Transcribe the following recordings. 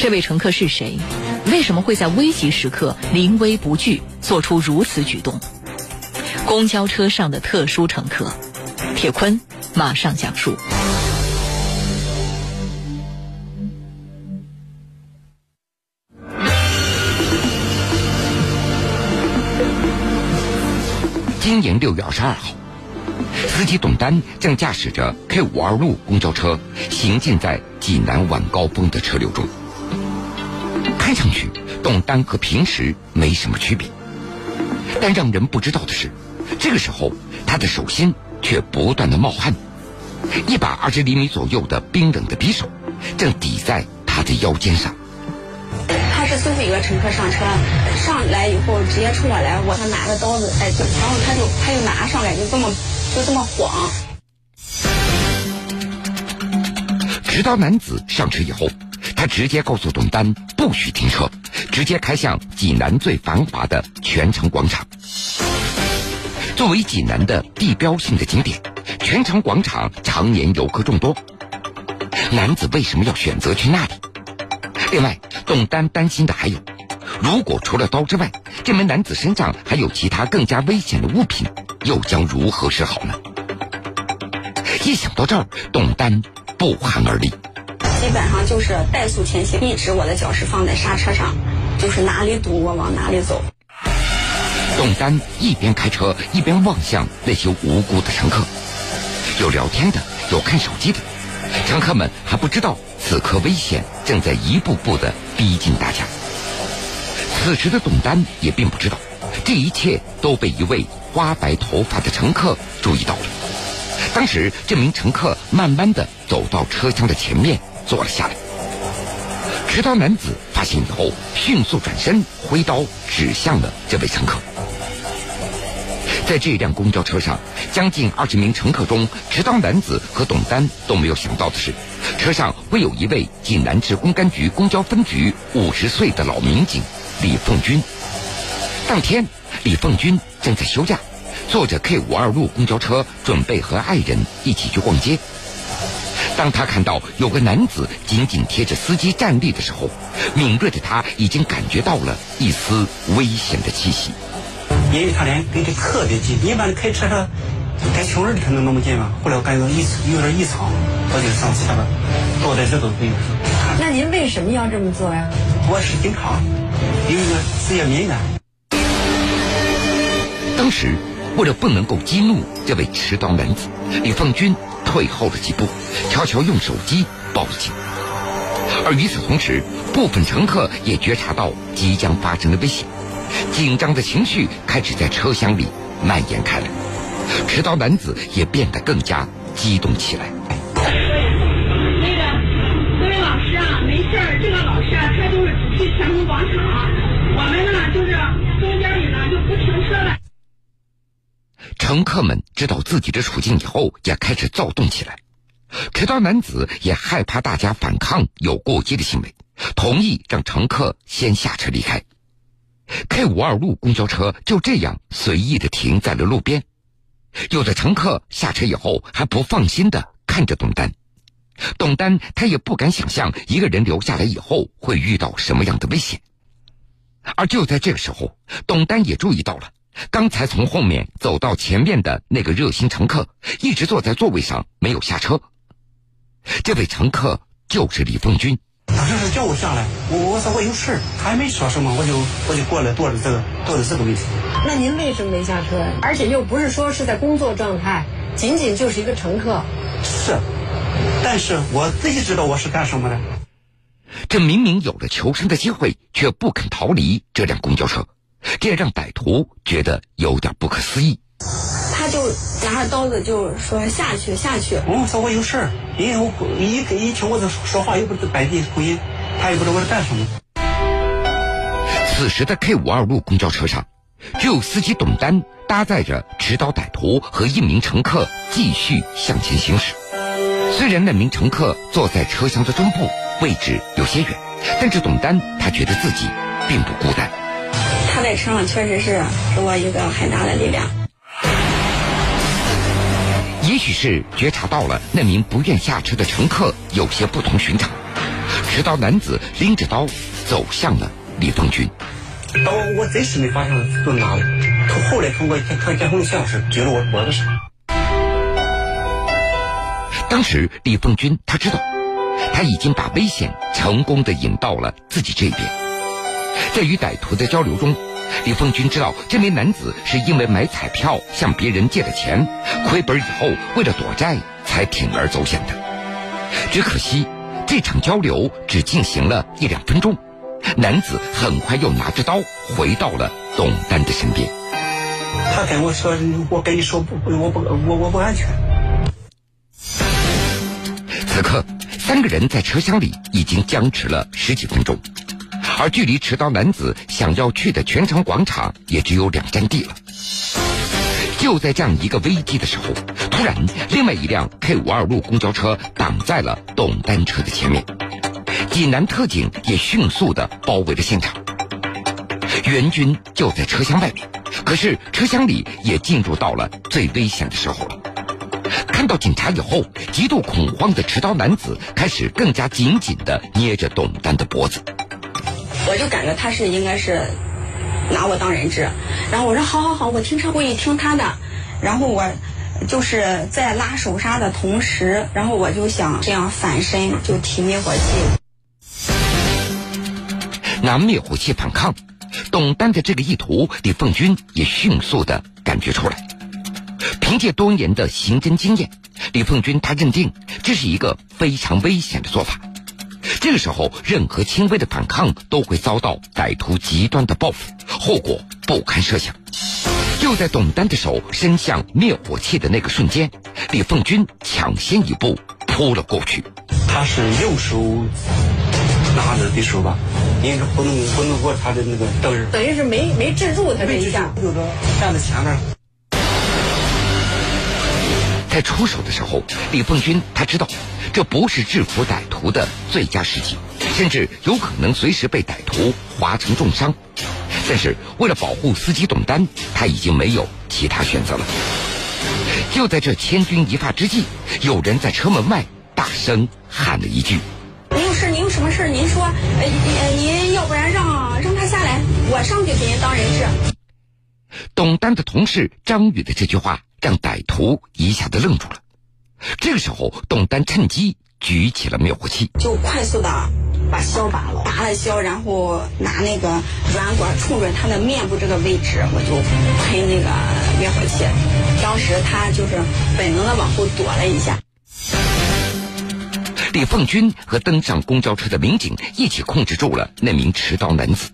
这位乘客是谁？为什么会在危急时刻临危不惧，做出如此举动？公交车上的特殊乘客，铁坤马上讲述。今年六月二十二号，司机董丹正驾驶着 K 五二路公交车行进在济南晚高峰的车流中。看上去，董丹和平时没什么区别，但让人不知道的是，这个时候他的手心却不断的冒汗，一把二十厘米左右的冰冷的匕首正抵在他的腰间上。他是最后一个乘客上车，上来以后直接冲我来，我他拿着刀子，哎，然后他就他就拿上来，就这么就这么晃。直到男子上车以后，他直接告诉董丹不许停车，直接开向济南最繁华的泉城广场。作为济南的地标性的景点，泉城广场常年游客众多。男子为什么要选择去那里？另外，董丹担心的还有，如果除了刀之外，这名男子身上还有其他更加危险的物品，又将如何是好呢？一想到这儿，董丹不寒而栗。基本上就是怠速前行，一直我的脚是放在刹车上，就是哪里堵我往哪里走。董丹一边开车一边望向那些无辜的乘客，有聊天的，有看手机的，乘客们还不知道。此刻危险正在一步步的逼近大家。此时的董丹也并不知道，这一切都被一位花白头发的乘客注意到了。当时，这名乘客慢慢的走到车厢的前面坐了下来。持刀男子发现以后，迅速转身挥刀指向了这位乘客。在这辆公交车上，将近二十名乘客中，持刀男子和董丹都没有想到的是。车上会有一位济南市公安局公交分局五十岁的老民警李凤军。当天，李凤军正在休假，坐着 K 五二路公交车，准备和爱人一起去逛街。当他看到有个男子紧紧贴着司机站立的时候，敏锐的他已经感觉到了一丝危险的气息。因为他俩跟这特别近，一般开车上。跟穷人可能那么近吗？后来我感觉异有点异常，我就上车了，坐在这都可以。那您为什么要这么做呀？我是警察，有一个职业敏感。当时为了不能够激怒这位持刀男子，李凤军退后了几步，悄悄用手机报了警。而与此同时，部分乘客也觉察到即将发生的危险，紧张的情绪开始在车厢里蔓延开来。持刀男子也变得更加激动起来。那个，各位老师啊，没事儿，这个老师啊，他就是只去泉城广场，我们呢就是中间里呢就不停车了。乘客们知道自己的处境以后，也开始躁动起来。持刀男子也害怕大家反抗有过激的行为，同意让乘客先下车离开。K 五二路公交车就这样随意的停在了路边。有的乘客下车以后还不放心的看着董丹，董丹他也不敢想象一个人留下来以后会遇到什么样的危险。而就在这个时候，董丹也注意到了刚才从后面走到前面的那个热心乘客一直坐在座位上没有下车。这位乘客就是李凤军。他就是叫我下来，我我说我有事他还没说什么，我就我就过来坐着这个坐着这个位置。那您为什么没下车？而且又不是说是在工作状态，仅仅就是一个乘客。是，但是我自己知道我是干什么的。这明明有了求生的机会，却不肯逃离这辆公交车，这让歹徒觉得有点不可思议。他就拿着刀子就说下去下去。我说我有事儿，因为我一一听我这说话又不是本地口音，他也不知道我是干什么。此时的 K 五二路公交车上，只有司机董丹搭载着持刀歹徒和一名乘客继续向前行驶。虽然那名乘客坐在车厢的中部，位置有些远，但是董丹他觉得自己并不孤单。他在车上确实是给我一个很大的力量。也许是觉察到了那名不愿下车的乘客有些不同寻常，持持刀男子拎着刀走向了李凤军。刀我真是没发现都拿了，后来通过看看监控录像是举了我脖子上。当时李凤军他知道，他已经把危险成功的引到了自己这边。在与歹徒的交流中，李凤军知道这名男子是因为买彩票向别人借的钱，亏本以后为了躲债才铤而走险的。只可惜这场交流只进行了一两分钟，男子很快又拿着刀回到了董丹的身边。他跟我说：“我跟你说不，我不，我我不安全。”此刻，三个人在车厢里已经僵持了十几分钟，而距离持刀男子想要去的全城广场也只有两站地了。就在这样一个危机的时候，突然，另外一辆 K 五二路公交车挡在了董丹车的前面，济南特警也迅速的包围了现场。援军就在车厢外面，可是车厢里也进入到了最危险的时候了。看到警察以后，极度恐慌的持刀男子开始更加紧紧的捏着董丹的脖子。我就感觉他是应该是拿我当人质，然后我说好好好，我停车故意听他的，然后我就是在拉手刹的同时，然后我就想这样反身就提灭火器，拿灭火器反抗。董丹的这个意图，李凤军也迅速的感觉出来。凭借多年的刑侦经验，李凤军他认定这是一个非常危险的做法。这个时候，任何轻微的反抗都会遭到歹徒极端的报复，后果不堪设想。就在董丹的手伸向灭火器的那个瞬间，李凤军抢先一步扑了过去。他是右手拿着匕首吧，因为不能不能过他的那个刀刃，等于是没没制住他这一下，就是站在前面。在出手的时候，李凤军他知道这不是制服歹徒的最佳时机，甚至有可能随时被歹徒划成重伤。但是为了保护司机董丹，他已经没有其他选择了。就在这千钧一发之际，有人在车门外大声喊了一句：“您有事？您有什么事？您说，呃，您要不然让让他下来，我上去给您当人质。”董丹的同事张宇的这句话让歹徒一下子愣住了。这个时候，董丹趁机举起了灭火器，就快速的把销拔了，拔了销，然后拿那个软管冲准他的面部这个位置，我就喷那个灭火器。当时他就是本能的往后躲了一下。李凤军和登上公交车的民警一起控制住了那名持刀男子。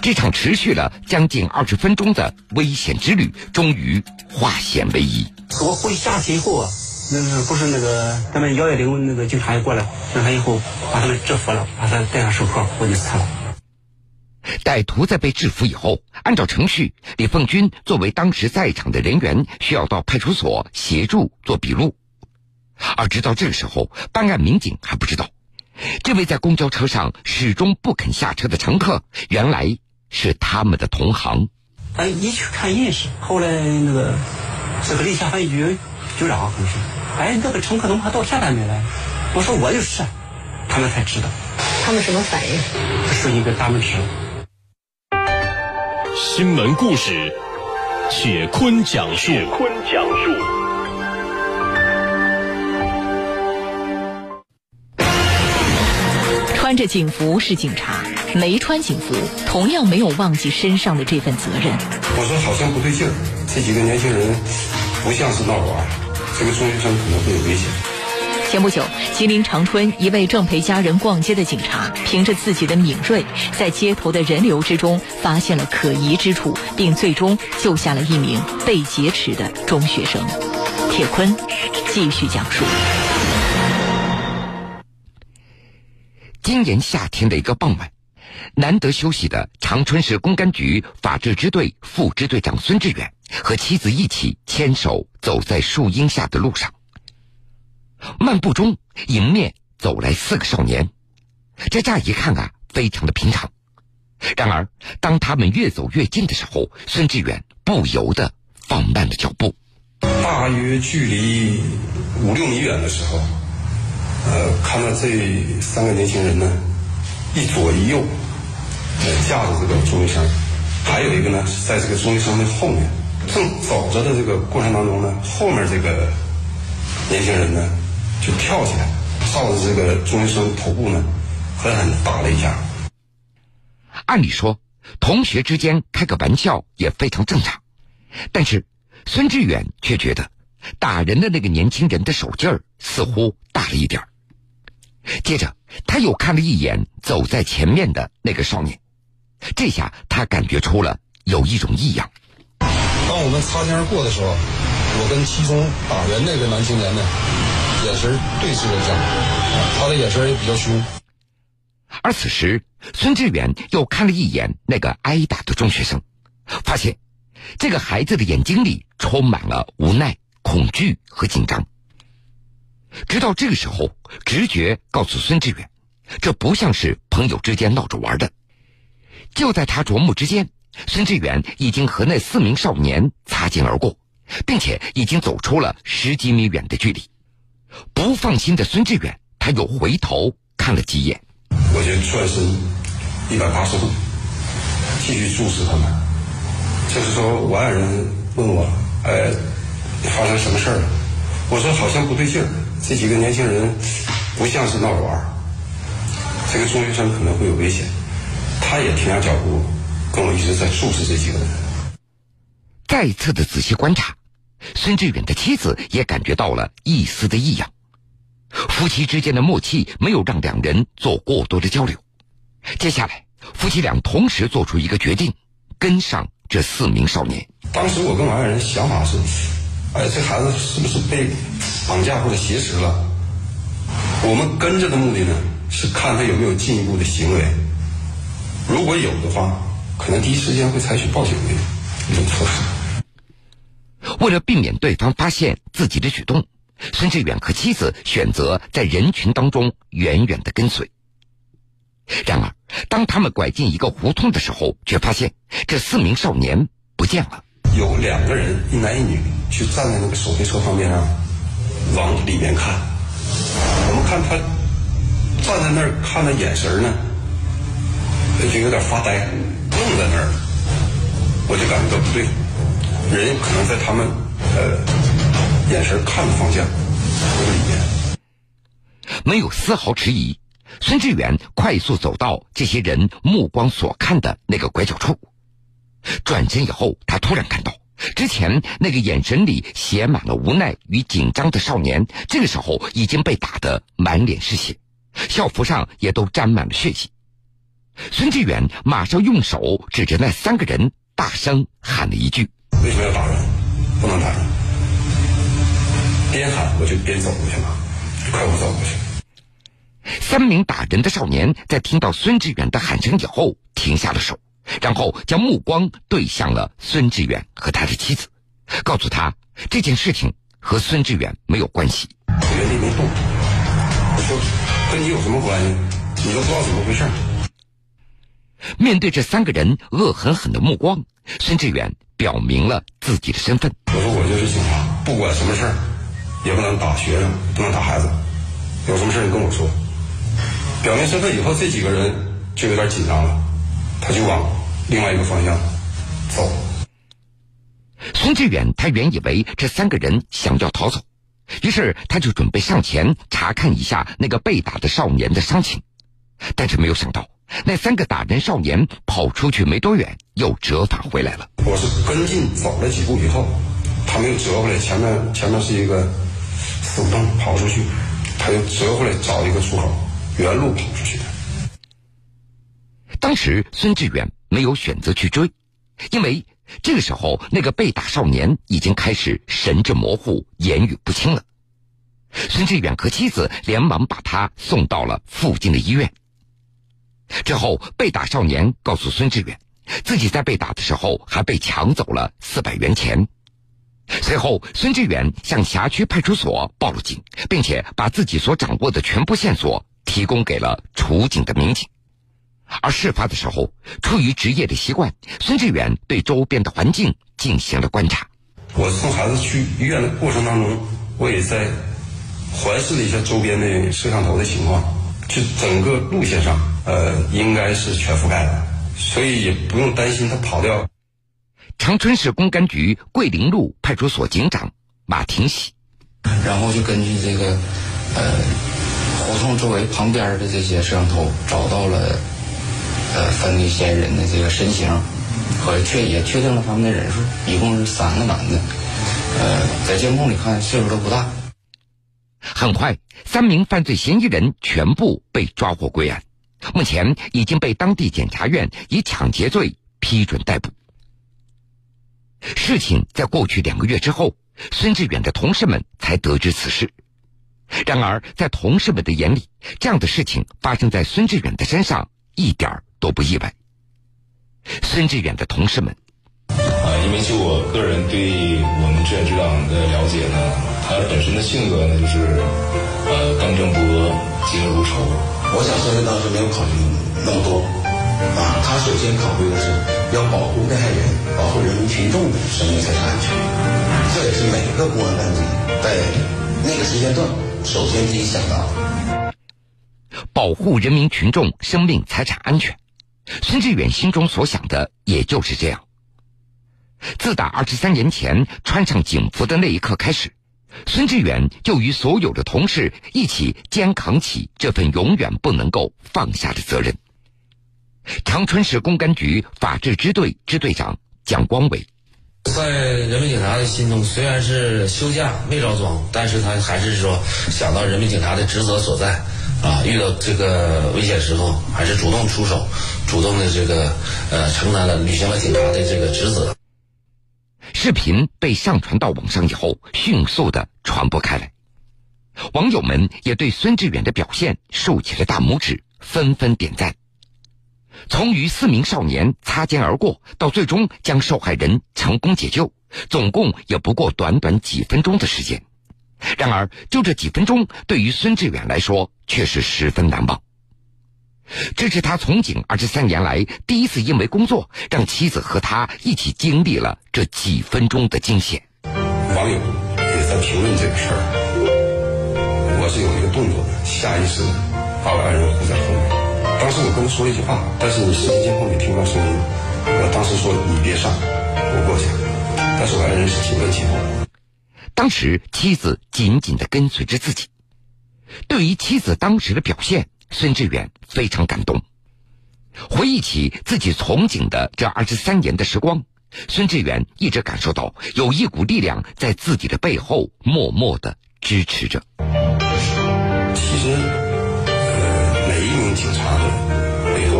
这场持续了将近二十分钟的危险之旅，终于化险为夷。我回下去以后啊，那个不是那个咱们幺幺零那个警察也过来，警察以后把他们制服了，把他戴上手铐，我就撤了。歹徒在被制服以后，按照程序，李凤军作为当时在场的人员，需要到派出所协助做笔录。而直到这个时候，办案民警还不知道。这位在公交车上始终不肯下车的乘客，原来是他们的同行。哎，一去看认识，后来那个这个离下分局局长，好像是。哎，那个乘客怎么还到现在没来？我说我就是，他们才知道。他们什么反应？这是一个大门纸。新闻故事，铁坤讲述。铁坤讲述。穿着警服是警察，没穿警服同样没有忘记身上的这份责任。我说好像不对劲儿，这几个年轻人不像是闹着玩，这个中学生可能会有危险。前不久，吉林长春一位正陪家人逛街的警察，凭着自己的敏锐，在街头的人流之中发现了可疑之处，并最终救下了一名被劫持的中学生。铁坤继续讲述。今年夏天的一个傍晚，难得休息的长春市公安局法制支队副支队长孙志远和妻子一起牵手走在树荫下的路上。漫步中，迎面走来四个少年，这乍一看啊，非常的平常。然而，当他们越走越近的时候，孙志远不由得放慢了脚步。大约距离五六米远的时候。呃，看到这三个年轻人呢，一左一右，呃，架着这个钟医生，还有一个呢是在这个钟医生的后面，正走着的这个过程当中呢，后面这个年轻人呢就跳起来，照着这个钟医生头部呢狠狠打了一下。按理说，同学之间开个玩笑也非常正常，但是孙志远却觉得打人的那个年轻人的手劲儿似乎大了一点儿。接着，他又看了一眼走在前面的那个少年，这下他感觉出了有一种异样。当我们擦肩而过的时候，我跟其中打人那个男青年呢，眼神对视了一下，他的眼神也比较凶。而此时，孙志远又看了一眼那个挨打的中学生，发现这个孩子的眼睛里充满了无奈、恐惧和紧张。直到这个时候，直觉告诉孙志远，这不像是朋友之间闹着玩的。就在他琢磨之间，孙志远已经和那四名少年擦肩而过，并且已经走出了十几米远的距离。不放心的孙志远，他又回头看了几眼。我就转身一百八十度，继续注视他们。就是说，我爱人问我：“哎，发生什么事儿了？”我说：“好像不对劲儿，这几个年轻人不像是闹着玩儿。这个中学生可能会有危险。”他也停下脚步，跟我一直在注视这几个人。再次的仔细观察，孙志远的妻子也感觉到了一丝的异样。夫妻之间的默契没有让两人做过多的交流。接下来，夫妻俩同时做出一个决定，跟上这四名少年。当时我跟我爱人想法是：哎，这孩子是不是被绑架或者挟持了？我们跟着的目的呢，是看他有没有进一步的行为。如果有的话，可能第一时间会采取报警的一种措施。为了避免对方发现自己的举动。孙志远和妻子选择在人群当中远远的跟随。然而，当他们拐进一个胡同的时候，却发现这四名少年不见了。有两个人，一男一女，去站在那个手推车旁边上，往里面看。我们看他站在那儿看的眼神呢，就有点发呆，愣在那儿。我就感觉到不对，人可能在他们呃。眼神看的方向，里面没有丝毫迟疑。孙志远快速走到这些人目光所看的那个拐角处，转身以后，他突然看到之前那个眼神里写满了无奈与紧张的少年，这个时候已经被打得满脸是血，校服上也都沾满了血迹。孙志远马上用手指着那三个人，大声喊了一句：“为什么要打人？不能打人！”边喊我就边走过去嘛，快步走过去。三名打人的少年在听到孙志远的喊声以后，停下了手，然后将目光对向了孙志远和他的妻子，告诉他这件事情和孙志远没有关系。原地没动。我说：“跟你有什么关系？你都不知道怎么回事。”面对这三个人恶狠狠的目光，孙志远表明了自己的身份。我说：“我就是警察，不管什么事儿。”也不能打学生，不能打孩子。有什么事你跟我说。表明身份以后，这几个人就有点紧张了，他就往另外一个方向走。孙志远他原以为这三个人想要逃走，于是他就准备上前查看一下那个被打的少年的伤情，但是没有想到，那三个打人少年跑出去没多远，又折返回来了。我是跟进走了几步以后，他们又折回来，前面前面是一个。死胡同跑出去，他又折回来找一个出口，原路跑出去的。当时孙志远没有选择去追，因为这个时候那个被打少年已经开始神志模糊、言语不清了。孙志远和妻子连忙把他送到了附近的医院。之后，被打少年告诉孙志远，自己在被打的时候还被抢走了四百元钱。随后，孙志远向辖区派出所报了警，并且把自己所掌握的全部线索提供给了处警的民警。而事发的时候，出于职业的习惯，孙志远对周边的环境进行了观察。我送孩子去医院的过程当中，我也在环视了一下周边的摄像头的情况，就整个路线上，呃，应该是全覆盖的，所以也不用担心他跑掉。长春市公安局桂林路派出所警长马廷喜，然后就根据这个，呃，胡同周围旁边的这些摄像头，找到了，呃，犯罪嫌疑人的这个身形，和确也确定了他们的人数，一共是三个男的，呃，在监控里看岁数都不大。很快，三名犯罪嫌疑人全部被抓获归案，目前已经被当地检察院以抢劫罪批准逮捕。事情在过去两个月之后，孙志远的同事们才得知此事。然而，在同事们的眼里，这样的事情发生在孙志远的身上一点都不意外。孙志远的同事们，啊，因为就我个人对我们志远局长的了解呢，他本身的性格呢，就是呃刚正不阿，嫉恶如仇。我想说，他当时没有考虑那么多，啊，他首先考虑的是。要保护被害人，保护人民群众的生命财产安全，这也是每个公安干警在那个时间段首先第一想到。保护人民群众生命财产安全，孙志远心中所想的也就是这样。自打二十三年前穿上警服的那一刻开始，孙志远就与所有的同事一起肩扛起这份永远不能够放下的责任。长春市公安局法制支队支队长蒋光伟，在人民警察的心中，虽然是休假没着装，但是他还是说想到人民警察的职责所在，啊，遇到这个危险时候，还是主动出手，主动的这个呃承担了履行了警察的这个职责。视频被上传到网上以后，迅速的传播开来，网友们也对孙志远的表现竖起了大拇指，纷纷点赞。从与四名少年擦肩而过，到最终将受害人成功解救，总共也不过短短几分钟的时间。然而，就这几分钟，对于孙志远来说却是十分难忘。这是他从警二十三年来第一次因为工作，让妻子和他一起经历了这几分钟的惊险。网友也在评论这个事儿，我是有一个动作的，下意识把我爱人护在后面。当时我跟他说了一句话，但是你视频监控里听不到声音。我当时说你别上，我过去。但是我爱人是紧跟其后。当时妻子紧紧的跟随着自己。对于妻子当时的表现，孙志远非常感动。回忆起自己从警的这二十三年的时光，孙志远一直感受到有一股力量在自己的背后默默的支持着。其实。每一名警察的背后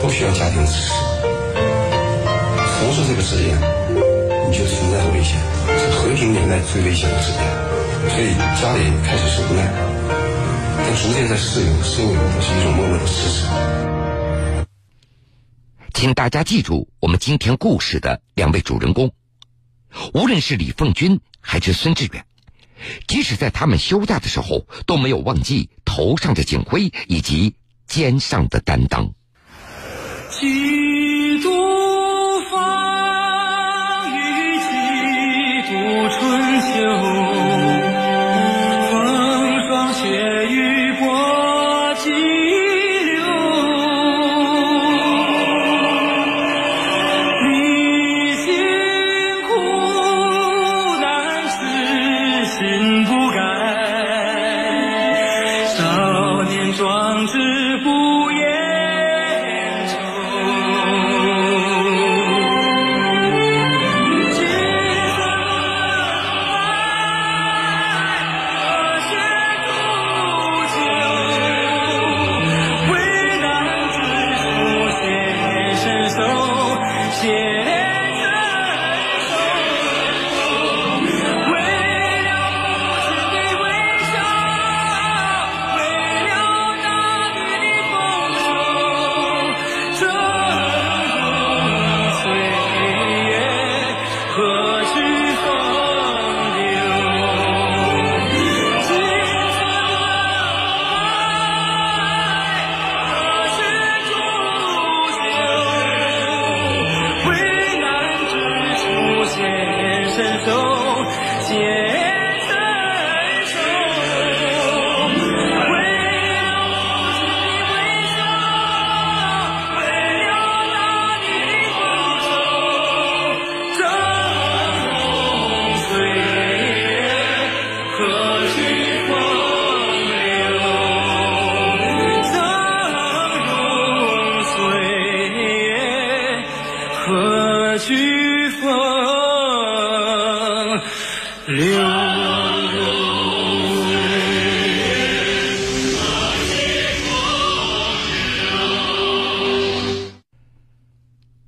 都需要家庭支持。从事这个职业，你就存在着危险，是和平年代最危险的时间，所以家里开始是无奈，但逐渐在适应，适应以后是一种默默的支持。请大家记住我们今天故事的两位主人公，无论是李凤军还是孙志远。即使在他们休假的时候，都没有忘记头上的警徽以及肩上的担当。就